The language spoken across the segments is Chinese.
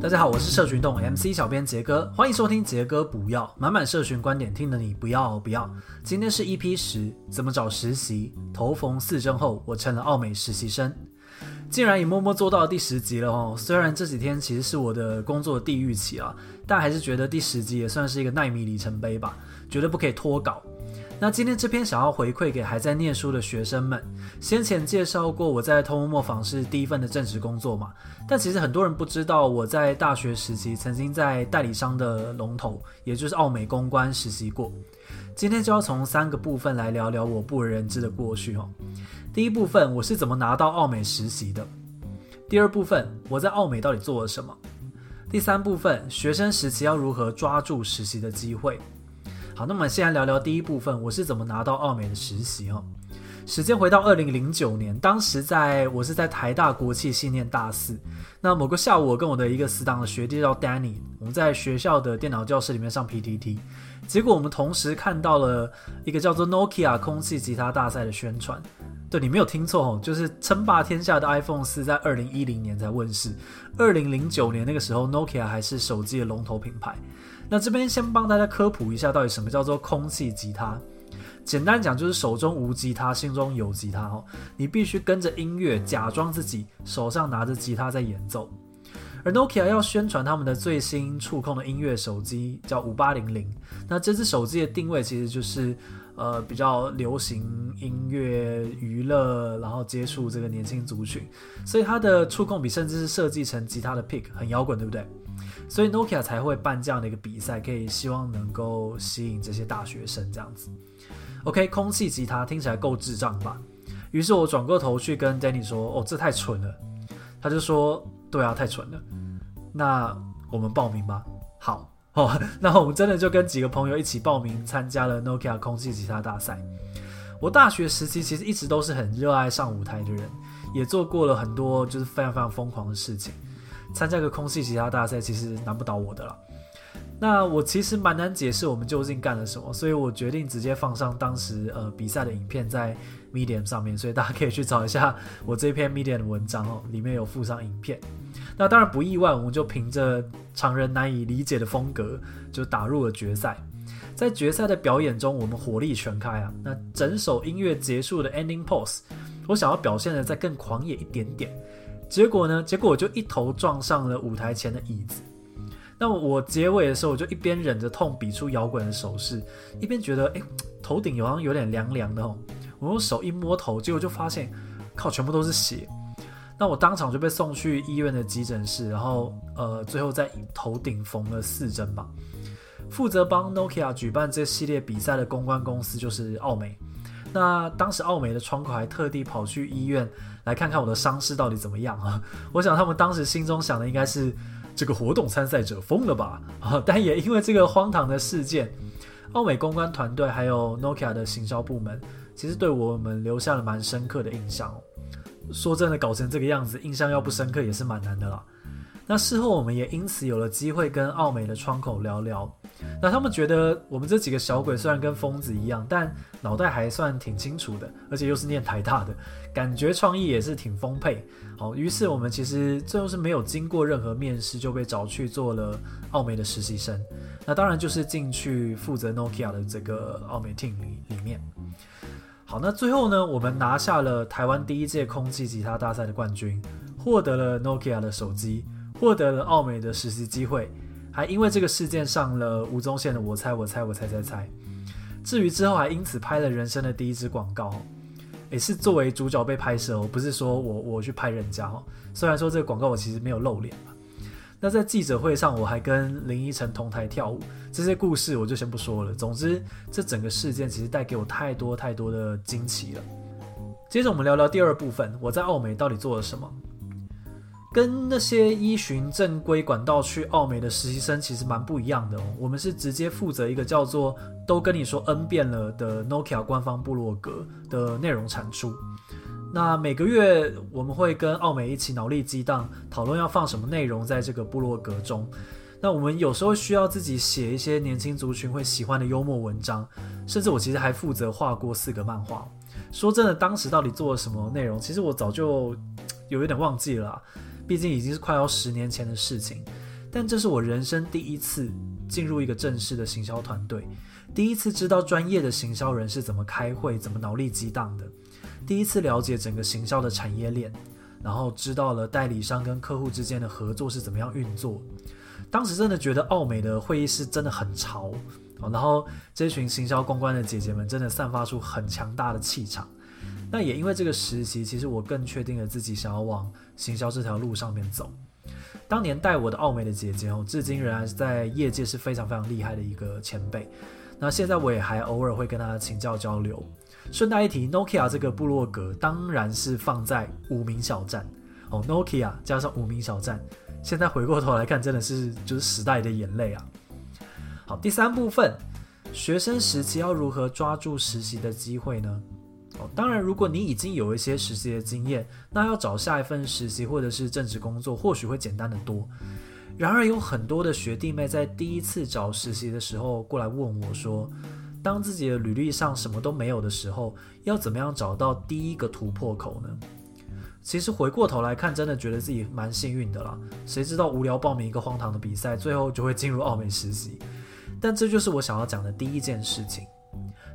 大家好，我是社群动 MC 小编杰哥，欢迎收听杰哥不要满满社群观点，听得你不要不要。今天是 EP 十，怎么找实习？头缝四针后，我成了奥美实习生。竟然也默默做到了第十集了哦。虽然这几天其实是我的工作地狱期啊，但还是觉得第十集也算是一个奈米里程碑吧，绝对不可以脱稿。那今天这篇想要回馈给还在念书的学生们。先前介绍过我在偷摸摸访是第一份的正职工作嘛，但其实很多人不知道我在大学时期曾经在代理商的龙头，也就是奥美公关实习过。今天就要从三个部分来聊聊我不为人知的过去哦。第一部分，我是怎么拿到奥美实习的？第二部分，我在奥美到底做了什么？第三部分，学生时期要如何抓住实习的机会？好，那么先来聊聊第一部分，我是怎么拿到奥美的实习哈。时间回到二零零九年，当时在我是在台大国际系念大四。那某个下午，我跟我的一个死党的学弟叫 Danny，我们在学校的电脑教室里面上 PTT，结果我们同时看到了一个叫做 Nokia 空气吉他大赛的宣传。对，你没有听错哦，就是称霸天下的 iPhone 四在二零一零年才问世，二零零九年那个时候 Nokia 还是手机的龙头品牌。那这边先帮大家科普一下，到底什么叫做空气吉他？简单讲就是手中无吉他，心中有吉他哦。你必须跟着音乐，假装自己手上拿着吉他在演奏。而 Nokia 要宣传他们的最新触控的音乐手机，叫五八零零。那这支手机的定位其实就是呃比较流行音乐、娱乐，然后接触这个年轻族群，所以它的触控笔甚至是设计成吉他的 pick，很摇滚，对不对？所以 Nokia 才会办这样的一个比赛，可以希望能够吸引这些大学生这样子。OK，空气吉他听起来够智障吧？于是我转过头去跟 Danny 说：“哦，这太蠢了。”他就说：“对啊，太蠢了。”那我们报名吧。好哦，那我们真的就跟几个朋友一起报名参加了 Nokia 空气吉他大赛。我大学时期其实一直都是很热爱上舞台的人，也做过了很多就是非常非常疯狂的事情。参加个空气吉他大赛其实难不倒我的了。那我其实蛮难解释我们究竟干了什么，所以我决定直接放上当时呃比赛的影片在 Medium 上面，所以大家可以去找一下我这篇 Medium 的文章哦，里面有附上影片。那当然不意外，我们就凭着常人难以理解的风格，就打入了决赛。在决赛的表演中，我们火力全开啊！那整首音乐结束的 Ending Pose，我想要表现的再更狂野一点点。结果呢？结果我就一头撞上了舞台前的椅子。那我结尾的时候，我就一边忍着痛比出摇滚的手势，一边觉得哎，头顶好像有点凉凉的哦。我用手一摸头，结果就发现，靠，全部都是血。那我当场就被送去医院的急诊室，然后呃，最后在头顶缝了四针吧。负责帮 Nokia 举办这系列比赛的公关公司就是奥美。那当时奥美的窗口还特地跑去医院来看看我的伤势到底怎么样啊？我想他们当时心中想的应该是这个活动参赛者疯了吧？啊！但也因为这个荒唐的事件，奥美公关团队还有 Nokia 的行销部门，其实对我们留下了蛮深刻的印象。说真的，搞成这个样子，印象要不深刻也是蛮难的啦。那事后我们也因此有了机会跟奥美的窗口聊聊。那他们觉得我们这几个小鬼虽然跟疯子一样，但脑袋还算挺清楚的，而且又是念台大的，感觉创意也是挺丰沛。好，于是我们其实最后是没有经过任何面试就被找去做了奥美的实习生。那当然就是进去负责 Nokia 的这个奥美 team 里里面。好，那最后呢，我们拿下了台湾第一届空气吉他大赛的冠军，获得了 Nokia 的手机。获得了奥美的实习机会，还因为这个事件上了吴宗宪的我猜我猜我猜猜猜。至于之后还因此拍了人生的第一支广告，也是作为主角被拍摄哦，不是说我我去拍人家哦。虽然说这个广告我其实没有露脸。那在记者会上我还跟林依晨同台跳舞，这些故事我就先不说了。总之，这整个事件其实带给我太多太多的惊奇了。接着我们聊聊第二部分，我在澳美到底做了什么。跟那些依循正规管道去奥美的实习生其实蛮不一样的。我们是直接负责一个叫做“都跟你说 N 遍了”的 Nokia 官方部落格的内容产出。那每个月我们会跟奥美一起脑力激荡，讨论要放什么内容在这个部落格中。那我们有时候需要自己写一些年轻族群会喜欢的幽默文章，甚至我其实还负责画过四个漫画。说真的，当时到底做了什么内容，其实我早就有一点忘记了。毕竟已经是快要十年前的事情，但这是我人生第一次进入一个正式的行销团队，第一次知道专业的行销人是怎么开会、怎么脑力激荡的，第一次了解整个行销的产业链，然后知道了代理商跟客户之间的合作是怎么样运作。当时真的觉得奥美的会议室真的很潮，然后这群行销公关的姐姐们真的散发出很强大的气场。那也因为这个实习，其实我更确定了自己想要往行销这条路上面走。当年带我的奥美的姐姐哦，至今仍然在业界是非常非常厉害的一个前辈。那现在我也还偶尔会跟她请教交流。顺带一提，Nokia 这个部落格当然是放在无名小站哦，Nokia 加上无名小站，现在回过头来看，真的是就是时代的眼泪啊。好，第三部分，学生时期要如何抓住实习的机会呢？当然，如果你已经有一些实习的经验，那要找下一份实习或者是正职工作，或许会简单得多。然而，有很多的学弟妹在第一次找实习的时候过来问我说，当自己的履历上什么都没有的时候，要怎么样找到第一个突破口呢？其实回过头来看，真的觉得自己蛮幸运的啦。谁知道无聊报名一个荒唐的比赛，最后就会进入奥美实习。但这就是我想要讲的第一件事情。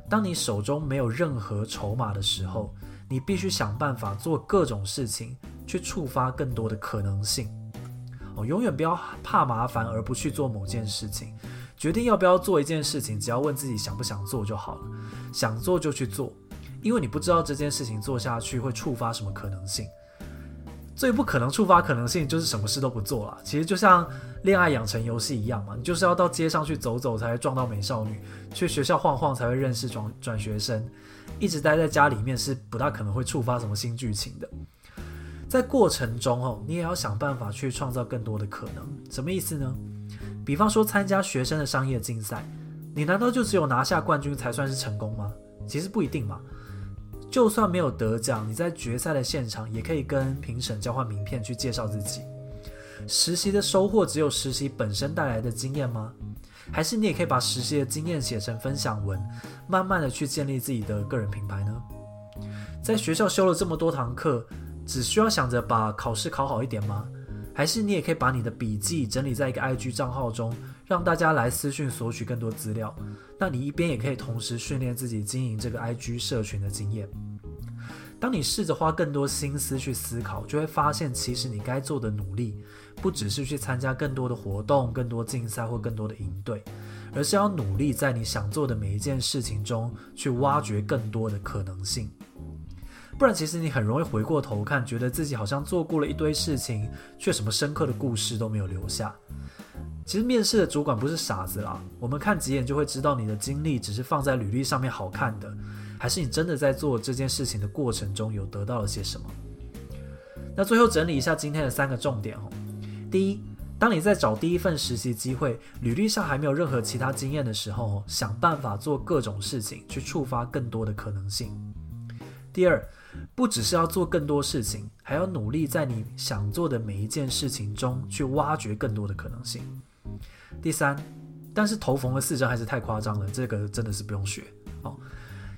当你手中没有任何筹码的时候，你必须想办法做各种事情，去触发更多的可能性。哦，永远不要怕麻烦而不去做某件事情。决定要不要做一件事情，只要问自己想不想做就好了。想做就去做，因为你不知道这件事情做下去会触发什么可能性。最不可能触发可能性就是什么事都不做了。其实就像恋爱养成游戏一样嘛，你就是要到街上去走走才会撞到美少女，去学校晃晃才会认识转转学生，一直待在家里面是不大可能会触发什么新剧情的。在过程中哦，你也要想办法去创造更多的可能。什么意思呢？比方说参加学生的商业竞赛，你难道就只有拿下冠军才算是成功吗？其实不一定嘛。就算没有得奖，你在决赛的现场也可以跟评审交换名片，去介绍自己。实习的收获只有实习本身带来的经验吗？还是你也可以把实习的经验写成分享文，慢慢的去建立自己的个人品牌呢？在学校修了这么多堂课，只需要想着把考试考好一点吗？还是你也可以把你的笔记整理在一个 IG 账号中，让大家来私讯索取更多资料？那你一边也可以同时训练自己经营这个 IG 社群的经验。当你试着花更多心思去思考，就会发现，其实你该做的努力，不只是去参加更多的活动、更多竞赛或更多的营队，而是要努力在你想做的每一件事情中去挖掘更多的可能性。不然，其实你很容易回过头看，觉得自己好像做过了一堆事情，却什么深刻的故事都没有留下。其实面试的主管不是傻子啦，我们看几眼就会知道你的经历只是放在履历上面好看的，还是你真的在做这件事情的过程中有得到了些什么。那最后整理一下今天的三个重点哦。第一，当你在找第一份实习机会，履历上还没有任何其他经验的时候，想办法做各种事情去触发更多的可能性。第二，不只是要做更多事情，还要努力在你想做的每一件事情中去挖掘更多的可能性。第三，但是头缝了四针还是太夸张了，这个真的是不用学哦。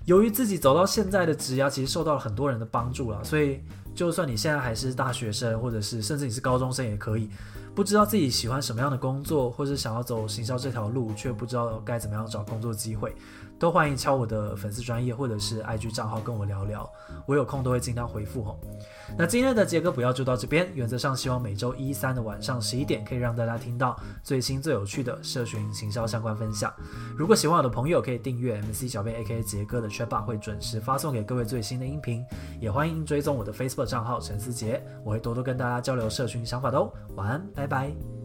由于自己走到现在的职涯，其实受到了很多人的帮助了，所以就算你现在还是大学生，或者是甚至你是高中生也可以，不知道自己喜欢什么样的工作，或者想要走行销这条路，却不知道该怎么样找工作机会。都欢迎敲我的粉丝专业或者是 IG 账号跟我聊聊，我有空都会尽量回复哦。那今天的杰哥不要就到这边，原则上希望每周一三的晚上十一点可以让大家听到最新最有趣的社群行销相关分享。如果喜欢我的朋友可以订阅 MC 小编 AKA 杰哥的 Chatbot，会准时发送给各位最新的音频。也欢迎追踪我的 Facebook 账号陈思杰，我会多多跟大家交流社群想法的哦。晚安，拜拜。